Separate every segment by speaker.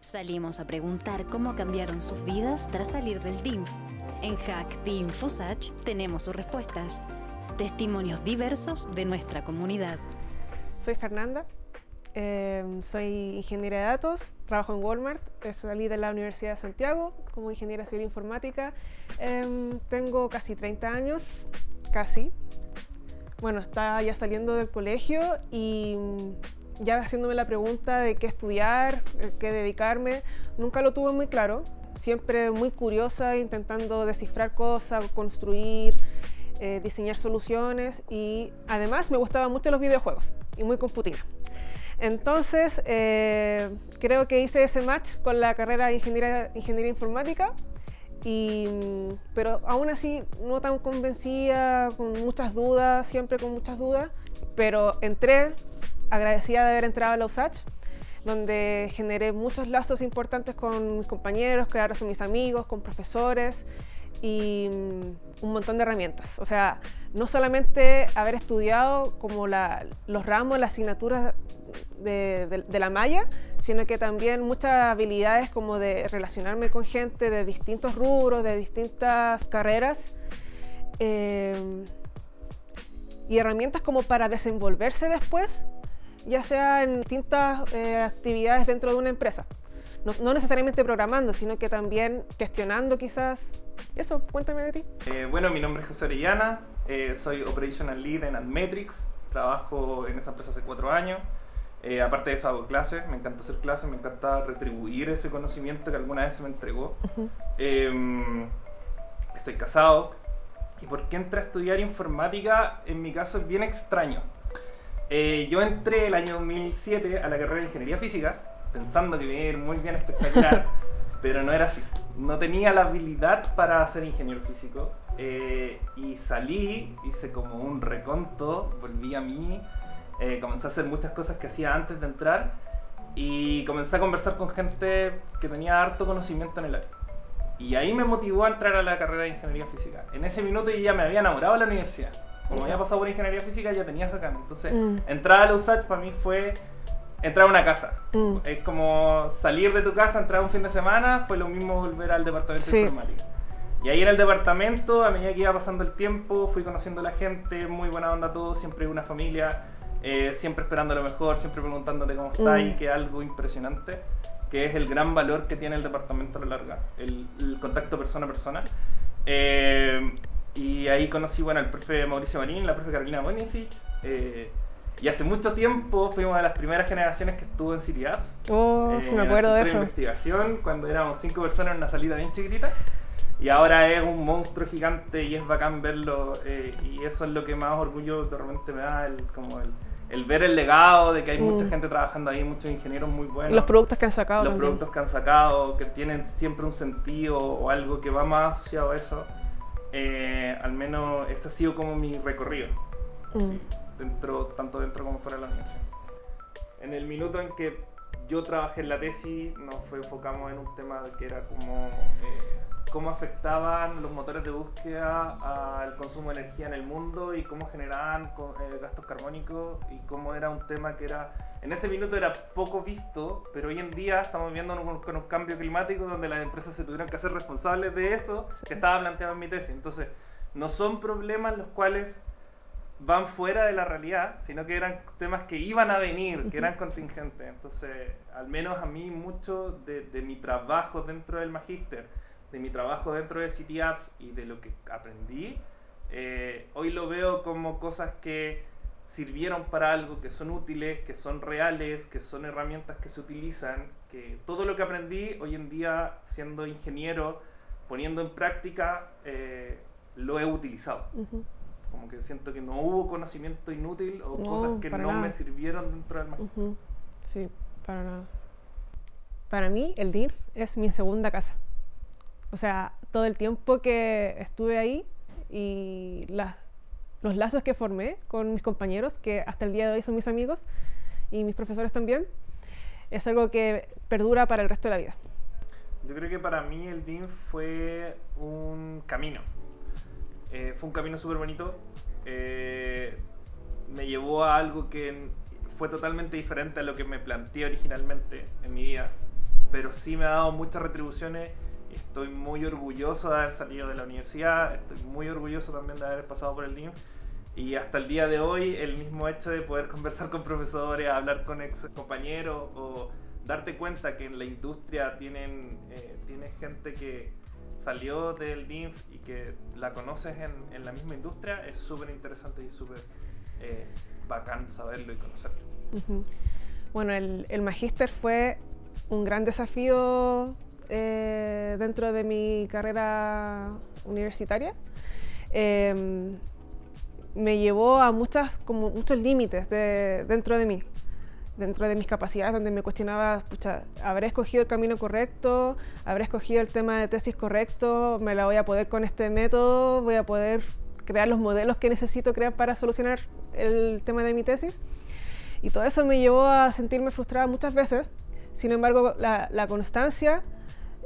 Speaker 1: Salimos a preguntar cómo cambiaron sus vidas tras salir del DINF. En Hack de InfoSach tenemos sus respuestas. Testimonios diversos de nuestra comunidad.
Speaker 2: Soy Fernanda, eh, soy ingeniera de datos, trabajo en Walmart, eh, salí de la Universidad de Santiago como ingeniera civil informática. Eh, tengo casi 30 años, casi. Bueno, estaba ya saliendo del colegio y ya haciéndome la pregunta de qué estudiar, eh, qué dedicarme. Nunca lo tuve muy claro, siempre muy curiosa, intentando descifrar cosas, construir, eh, diseñar soluciones y además me gustaban mucho los videojuegos y muy computina. Entonces, eh, creo que hice ese match con la carrera de ingeniería, ingeniería informática, y, mm, pero aún así no tan convencida, con muchas dudas, siempre con muchas dudas, pero entré, agradecida de haber entrado a la USACH, donde generé muchos lazos importantes con mis compañeros, claro, con mis amigos, con profesores y mm, un montón de herramientas. O sea, no solamente haber estudiado como la, los ramos, las asignaturas de, de, de, la malla, sino que también muchas habilidades como de relacionarme con gente de distintos rubros, de distintas carreras. Eh, y herramientas como para desenvolverse después, ya sea en distintas eh, actividades dentro de una empresa. No, no, necesariamente programando, sino que también gestionando quizás. Eso, cuéntame de ti.
Speaker 3: Eh, bueno, mi nombre es José Orellana, eh, soy Operational Lead en Admetrics, trabajo en esa empresa hace cuatro años. Eh, aparte de eso hago clases, me encanta hacer clases, me encanta retribuir ese conocimiento que alguna vez se me entregó. Uh -huh. estoy casado. ¿Y por qué entré a estudiar informática? En mi caso es bien extraño. Eh, yo entré el año 2007 a la carrera de Ingeniería Física, pensando que iba a ir muy bien espectacular, pero no era así. No tenía la habilidad para ser ingeniero físico. Eh, y salí, hice como un reconto, volví a mí, eh, comencé a hacer muchas cosas que hacía antes de entrar y comencé a conversar con gente que tenía harto conocimiento en el área. Y ahí me motivó a entrar a la carrera de ingeniería física. En ese minuto yo ya me había enamorado de la universidad. Como había pasado por ingeniería física, ya tenía esa. Entonces, mm. entrar a la USACH para mí fue entrar a una casa. Mm. Es como salir de tu casa, entrar un fin de semana, fue lo mismo volver al departamento sí. de informática. Y ahí en el departamento, a medida que iba pasando el tiempo, fui conociendo a la gente, muy buena onda todo, siempre una familia, eh, siempre esperando lo mejor, siempre preguntándote cómo está mm. y que algo impresionante que es el gran valor que tiene el departamento a la larga, el, el contacto persona a persona. Eh, y ahí conocí bueno, al profe Mauricio Marín, la profe Carolina Bonicic. Eh, y hace mucho tiempo fuimos de las primeras generaciones que estuvo en City Apps.
Speaker 2: Oh, eh, sí me acuerdo de eso.
Speaker 3: De investigación, cuando éramos cinco personas en una salida bien chiquitita. Y ahora es un monstruo gigante y es bacán verlo. Eh, y eso es lo que más orgullo de repente me da, el, como el, el ver el legado de que hay mm. mucha gente trabajando ahí, muchos ingenieros muy buenos.
Speaker 2: Los productos que han sacado.
Speaker 3: Los
Speaker 2: también.
Speaker 3: productos que han sacado, que tienen siempre un sentido o algo que va más asociado a eso. Eh, al menos ese ha sido como mi recorrido. Mm. Sí, dentro, tanto dentro como fuera de la universidad. En el minuto en que yo trabajé en la tesis, nos enfocamos en un tema que era como... Eh, cómo afectaban los motores de búsqueda al consumo de energía en el mundo y cómo generaban eh, gastos carbónicos y cómo era un tema que era en ese minuto era poco visto, pero hoy en día estamos viendo con, con un cambio climático donde las empresas se tuvieron que hacer responsables de eso que estaba planteado en mi tesis. Entonces, no son problemas los cuales van fuera de la realidad, sino que eran temas que iban a venir, que eran contingentes. Entonces, al menos a mí mucho de, de mi trabajo dentro del magíster, de mi trabajo dentro de City Apps y de lo que aprendí, eh, hoy lo veo como cosas que sirvieron para algo, que son útiles, que son reales, que son herramientas que se utilizan, que todo lo que aprendí hoy en día siendo ingeniero, poniendo en práctica, eh, lo he utilizado. Uh -huh. Como que siento que no hubo conocimiento inútil o no, cosas que no nada. me sirvieron dentro del magíster. Uh
Speaker 2: -huh. Sí, para nada. Para mí, el DIRF es mi segunda casa. O sea, todo el tiempo que estuve ahí y las, los lazos que formé con mis compañeros, que hasta el día de hoy son mis amigos, y mis profesores también, es algo que perdura para el resto de la vida.
Speaker 3: Yo creo que para mí el DIN fue un camino. Eh, fue un camino súper bonito. Eh, me llevó a algo que fue totalmente diferente a lo que me planteé originalmente en mi vida. pero sí me ha dado muchas retribuciones estoy muy orgulloso de haber salido de la universidad, estoy muy orgulloso también de haber pasado por el DIM y hasta el día de hoy el mismo hecho de poder conversar con profesores, hablar con ex compañeros o darte cuenta que en la industria tienen, eh, tienes gente que salió del DINF y que la conoces en, en la misma industria es súper interesante y súper eh, bacán saberlo y conocerlo.
Speaker 2: Bueno, el, el magíster fue un gran desafío eh, dentro de mi carrera universitaria. Em, me llevó a muchas, como muchos límites de, dentro de mí dentro de mis capacidades, donde me cuestionaba, pucha, ¿habré escogido el camino correcto? ¿Habré escogido el tema de tesis correcto? ¿Me la voy a poder con este método? ¿Voy a poder crear los modelos que necesito crear para solucionar el tema de mi tesis? Y todo eso me llevó a sentirme frustrada muchas veces. Sin embargo, la, la constancia,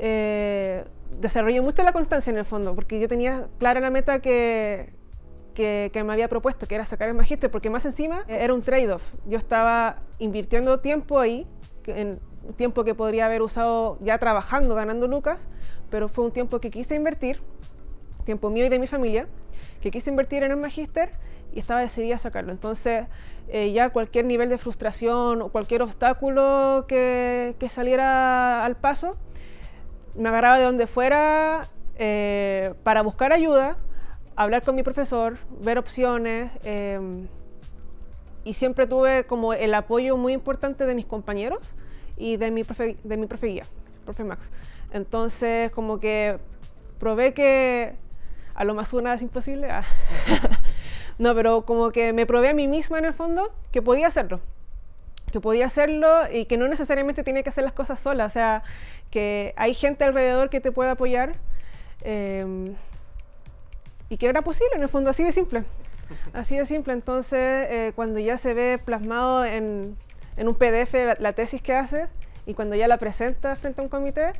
Speaker 2: eh, desarrollé mucho la constancia en el fondo, porque yo tenía clara la meta que, que, me había propuesto, que era sacar el magíster, porque más encima eh, era un trade-off. Yo estaba invirtiendo tiempo ahí, en tiempo que podría haber usado ya trabajando, ganando lucas, pero fue un tiempo que quise invertir, tiempo mío y de mi familia, que quise invertir en el magíster y estaba decidida a sacarlo. Entonces, eh, ya cualquier nivel de frustración o cualquier obstáculo que, que saliera al paso, me agarraba de donde fuera eh, para buscar ayuda, hablar con mi profesor, ver opciones. Em, y siempre tuve como el apoyo muy importante de mis compañeros y de mi profe, de mi profe guía, profe Max. Entonces, como que probé que a lo más una es imposible. Ah. no, pero como que me probé a mí misma en el fondo que podía hacerlo. Que podía hacerlo y que no necesariamente tiene que hacer las cosas sola. O sea, que hay gente alrededor que te puede apoyar. Eh, y que era posible, en el fondo, así de simple. Así de simple. Entonces, eh, cuando ya se ve plasmado en, en un PDF la, tesis que haces y cuando ya la presentas frente a un comité,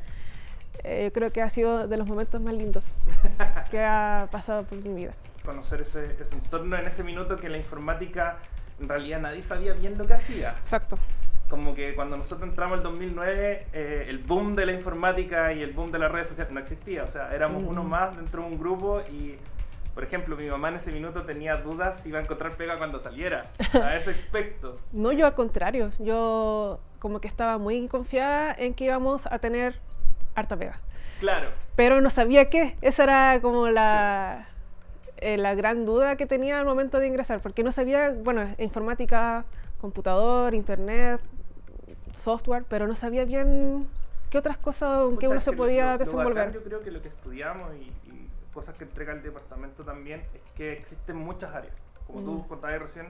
Speaker 2: eh, creo que ha sido de los momentos más lindos que ha pasado por mi vida.
Speaker 3: Conocer ese, ese entorno en ese minuto que la informática en realidad nadie sabía bien lo que hacía.
Speaker 2: Exacto
Speaker 3: como que cuando nosotros entramos en 2009, eh, el boom de la informática y el boom de las redes sociales no existía. O sea, éramos uno más dentro de un grupo y por ejemplo, mi mamá en ese minuto tenía dudas si iba a encontrar pega cuando saliera, a ese aspecto.
Speaker 2: no, yo al contrario, yo como que estaba muy confiada en que íbamos a tener harta pega.
Speaker 3: Claro.
Speaker 2: Pero no sabía qué, esa era como la, eh, la gran duda que tenía al momento de ingresar, porque no sabía, bueno, informática, computador, internet, software, pero no sabía bien qué otras cosas en qué uno se podía desenvolver.
Speaker 3: yo creo que lo que estudiamos y cosas que entrega el departamento también es que existen muchas áreas. Como tú mm. contabas recién,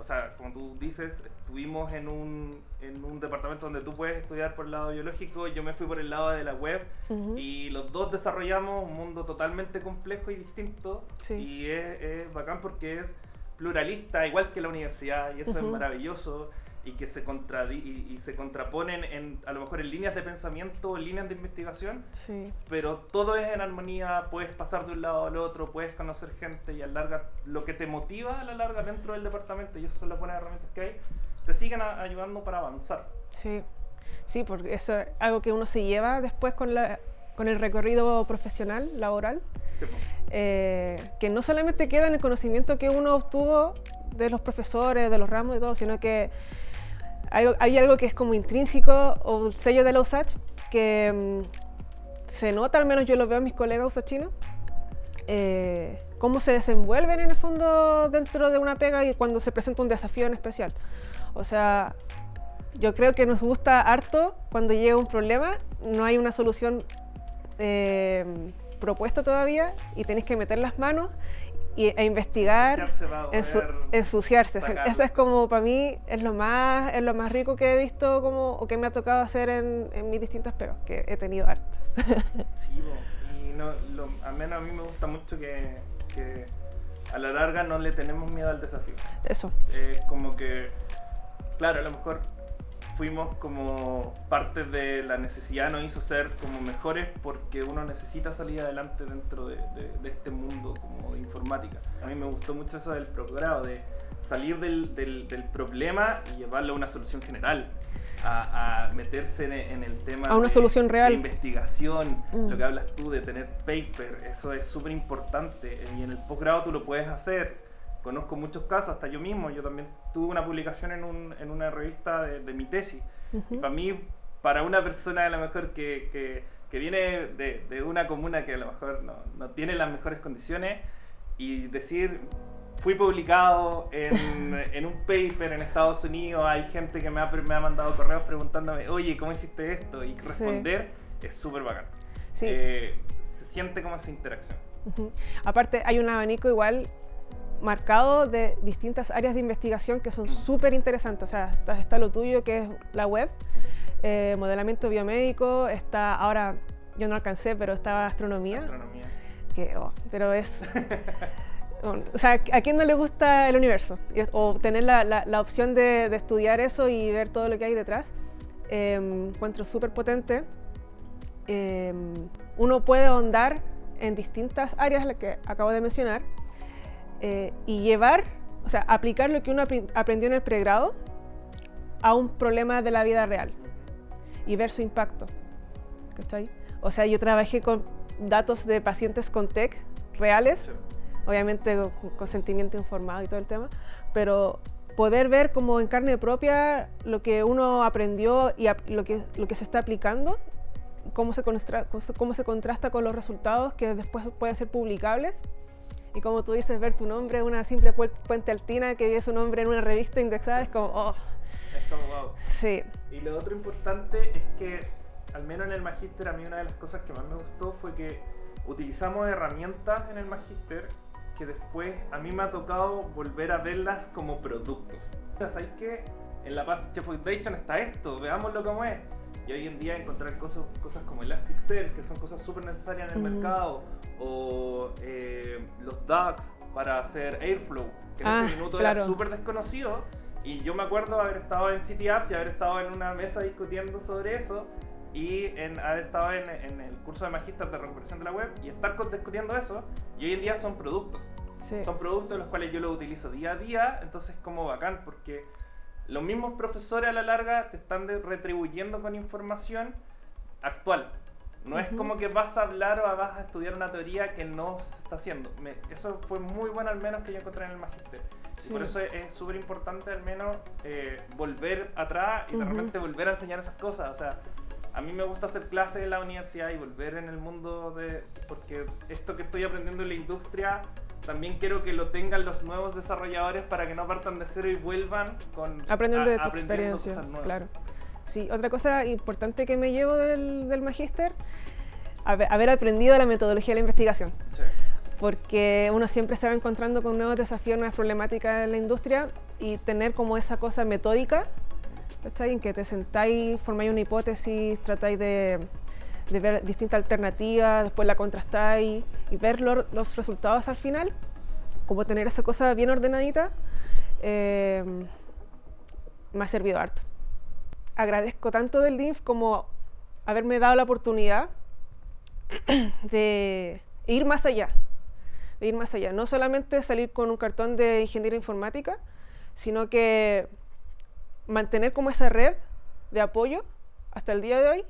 Speaker 3: o sea, como tú dices, estuvimos en un, en un departamento donde tú puedes estudiar por el lado biológico, yo me fui por el lado de la web y los dos desarrollamos un mundo totalmente complejo y distinto y es, es, bacán porque es pluralista, igual que la universidad y eso es maravilloso y que se, y, se contraponen en, a lo mejor en líneas de pensamiento, en líneas de investigación,
Speaker 2: sí.
Speaker 3: pero todo es en armonía, puedes pasar de un lado al otro, puedes conocer gente y a larga, lo que te motiva a la larga dentro del departamento, y esas son las buenas herramientas que hay, te siguen ayudando para avanzar.
Speaker 2: Sí, sí, porque eso es algo que uno se lleva después con, la, con el recorrido profesional, laboral, eh, que no solamente queda en el conocimiento que uno obtuvo de los profesores, de los ramos y todo, sino que hay, algo que es como intrínseco o el sello de la USACH que mm, se nota, al menos yo lo veo en mis colegas usachinos, eh, cómo se desenvuelven en el fondo dentro de una pega y cuando se presenta un desafío en especial. O sea, yo creo que nos gusta harto cuando llega un problema, no hay una solución eh, propuesta todavía y tenéis que meter las manos y, e investigar, ensuciarse. Eso es como para mí es lo más es lo más rico que he visto como o que me ha tocado hacer en, en mis distintas pegas, que he tenido hartas.
Speaker 3: sí, y no, lo, al menos a mí me gusta mucho que, que, a la larga no le tenemos miedo al desafío.
Speaker 2: Eso.
Speaker 3: Es como que, claro, a lo mejor fuimos como parte de la necesidad nos hizo ser como mejores porque uno necesita salir adelante dentro de, este mundo como de informática. A mí me gustó mucho eso del programa, de, salir del, del, del problema y llevarlo a una solución general. A, a meterse en, en el tema
Speaker 2: A una
Speaker 3: de,
Speaker 2: solución real.
Speaker 3: de investigación,
Speaker 2: Mm.
Speaker 3: lo que hablas tú de tener paper, eso es súper importante y en el posgrado tú lo puedes hacer. Conozco muchos casos, hasta yo mismo, yo también tuve una publicación en, un, en una revista de, de mi tesis. Y
Speaker 2: Ujú.
Speaker 3: para mí, para una persona a lo mejor que, que, que viene de, de una comuna que a lo mejor no, no tiene las mejores condiciones y decir, fui publicado en, en un paper en Estados Unidos, hay gente que me ha, me ha mandado correos preguntándome, oye, ¿cómo hiciste esto? Y
Speaker 2: Sí.
Speaker 3: responder es súper bacán.
Speaker 2: Sí.
Speaker 3: Eh, se siente como esa interacción.
Speaker 2: Ujú. Aparte, hay un abanico igual marcado de distintas áreas de investigación que son súper interesantes. O sea, está, está lo tuyo, que es la web, eh, modelamiento biomédico, está ahora, yo no alcancé, pero estaba astronomía,
Speaker 3: Astronomía.
Speaker 2: que, oh, pero es... bueno, o sea, ¿a quién no le gusta el universo? O tener la, la- la opción de, de estudiar eso y ver todo lo que hay detrás. eh, encuentro súper potente. Eh, uno puede ahondar en distintas áreas las que acabo de mencionar eh, y llevar, o sea, aplicar lo que uno aprendió en el pregrado a un problema de la vida real y ver su impacto. ¿cachai? O sea, yo trabajé con datos de pacientes con TEC reales,
Speaker 3: Sí.
Speaker 2: obviamente con consentimiento informado y todo el tema, pero poder ver como en carne propia lo que uno aprendió y lo que, lo que se está aplicando, cómo se, cómo se contrasta con los resultados que después pueden ser publicables. Y como tú dices, ver tu nombre, una simple pu- puente altina que ve su nombre en una revista indexada, es como, oh,
Speaker 3: Es como, wow.
Speaker 2: sí,
Speaker 3: Y lo otro importante es que, al menos en el magíster, a mí una de las cosas que más me gustó fue que utilizamos herramientas en el magíster que después a mí me ha tocado volver a verlas como productos. ¿Sabes que En la Paz Chef Foundation está esto, veámoslo como es. Y hoy en día encontrar cosas, cosas como Elasticsearch, que son cosas súper necesarias en el
Speaker 2: Ujú.
Speaker 3: mercado, o eh, los DAX para hacer Airflow, que en
Speaker 2: Ah,
Speaker 3: ese minuto
Speaker 2: claro.
Speaker 3: era súper desconocido. Y yo me acuerdo haber estado en City Apps y haber estado en una mesa discutiendo sobre eso y en haber estado en, en el curso de magíster de recuperación de la web y estar discutiendo eso. Y hoy en día son productos.
Speaker 2: sí.
Speaker 3: Son productos los cuales yo los utilizo día a día, entonces es como bacán porque los mismos profesores a la larga te están retribuyendo con información actual. No es como que vas a hablar o vas a estudiar una teoría que no se está haciendo. Me- eso fue muy bueno al menos que yo encontré en el magíster. Y
Speaker 2: Sí.
Speaker 3: por eso es es súper importante al menos eh, volver atrás y de
Speaker 2: Ujú.
Speaker 3: repente volver a enseñar esas cosas. O sea, a mí me gusta hacer clases en la universidad y volver en el mundo de... Porque esto que estoy aprendiendo en la industria, también quiero que lo tengan los nuevos desarrolladores para que no partan de cero y vuelvan con...
Speaker 2: aprendiendo
Speaker 3: a-
Speaker 2: de tu
Speaker 3: aprendiendo
Speaker 2: experiencia,
Speaker 3: cosas nuevas.
Speaker 2: claro. Sí, otra cosa importante que me llevo del, del magíster, haber, haber aprendido la metodología de la investigación,
Speaker 3: Sí.
Speaker 2: porque uno siempre se va encontrando con nuevos desafíos, nuevas problemáticas en la industria y tener como esa cosa metódica, ¿cachai? En que te sentáis, formáis una hipótesis, tratáis de, de ver distintas alternativas, después la contrastáis y ver lo- los resultados al final, como tener esa cosa bien ordenadita, eh, me ha servido harto. Agradezco tanto del DINF como haberme dado la oportunidad de ir más allá, de ir más allá. No solamente salir con un cartón de ingeniería informática, sino que mantener como esa red de apoyo hasta el día de hoy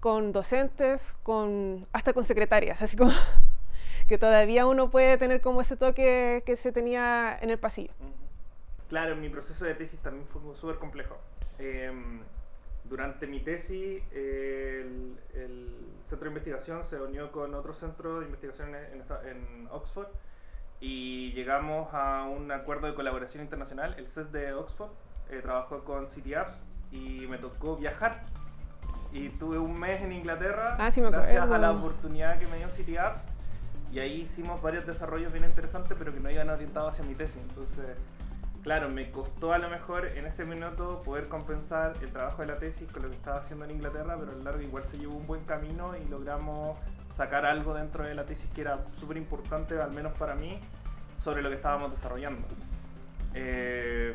Speaker 2: con docentes, con, hasta con secretarias, así como que todavía uno puede tener como ese toque que se tenía en el pasillo.
Speaker 3: Claro, mi proceso de tesis también fue súper complejo. Em, durante mi tesis, eh, el, el centro de investigación se unió con otro centro de investigación en, en Oxford y llegamos a un acuerdo de colaboración internacional. El CES de Oxford eh, trabajó con City Apps y me tocó viajar. Y tuve un mes en Inglaterra
Speaker 2: Ah, sí me
Speaker 3: gracias a la oportunidad que me dio City. Y ahí hicimos varios desarrollos bien interesantes, pero que no iban orientados hacia mi tesis. Entonces, claro, me costó a lo mejor en ese minuto poder compensar el trabajo de la tesis con lo que estaba haciendo en Inglaterra, pero a lo largo igual se llevó un buen camino y logramos sacar algo dentro de la tesis que era súper importante, al menos para mí, sobre lo que estábamos desarrollando. Eh,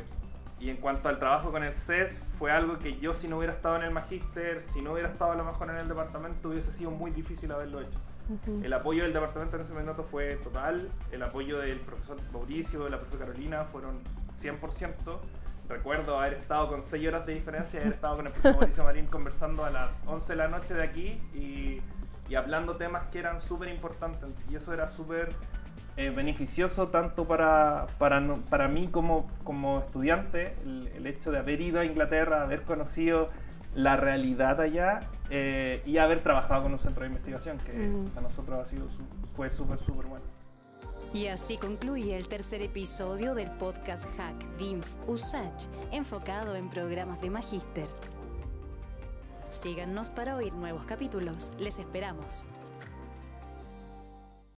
Speaker 3: y en cuanto al trabajo con el CES, fue algo que yo si no hubiera estado en el magíster, si no hubiera estado a lo mejor en el departamento, hubiese sido muy difícil haberlo hecho.
Speaker 2: Ujú.
Speaker 3: El apoyo del departamento en ese momento fue total, el apoyo del profesor Mauricio, de la profesora Carolina fueron 100%. Recuerdo haber estado con 6 horas de diferencia haber estado con el profesor Mauricio Marín conversando a las 11 de la noche de aquí y, y hablando temas que eran súper importantes. Y eso era súper eh, beneficioso tanto para, para, no- para mí como, como estudiante, el, el hecho de haber ido a Inglaterra, haber conocido la realidad allá eh, y haber trabajado con un centro de investigación que
Speaker 2: Mm.
Speaker 3: para nosotros ha sido su- fue súper, súper bueno.
Speaker 1: Y así concluye el tercer episodio del podcast Hack DINF USACH, enfocado en programas de magíster. Síganos para oír nuevos capítulos. Les esperamos.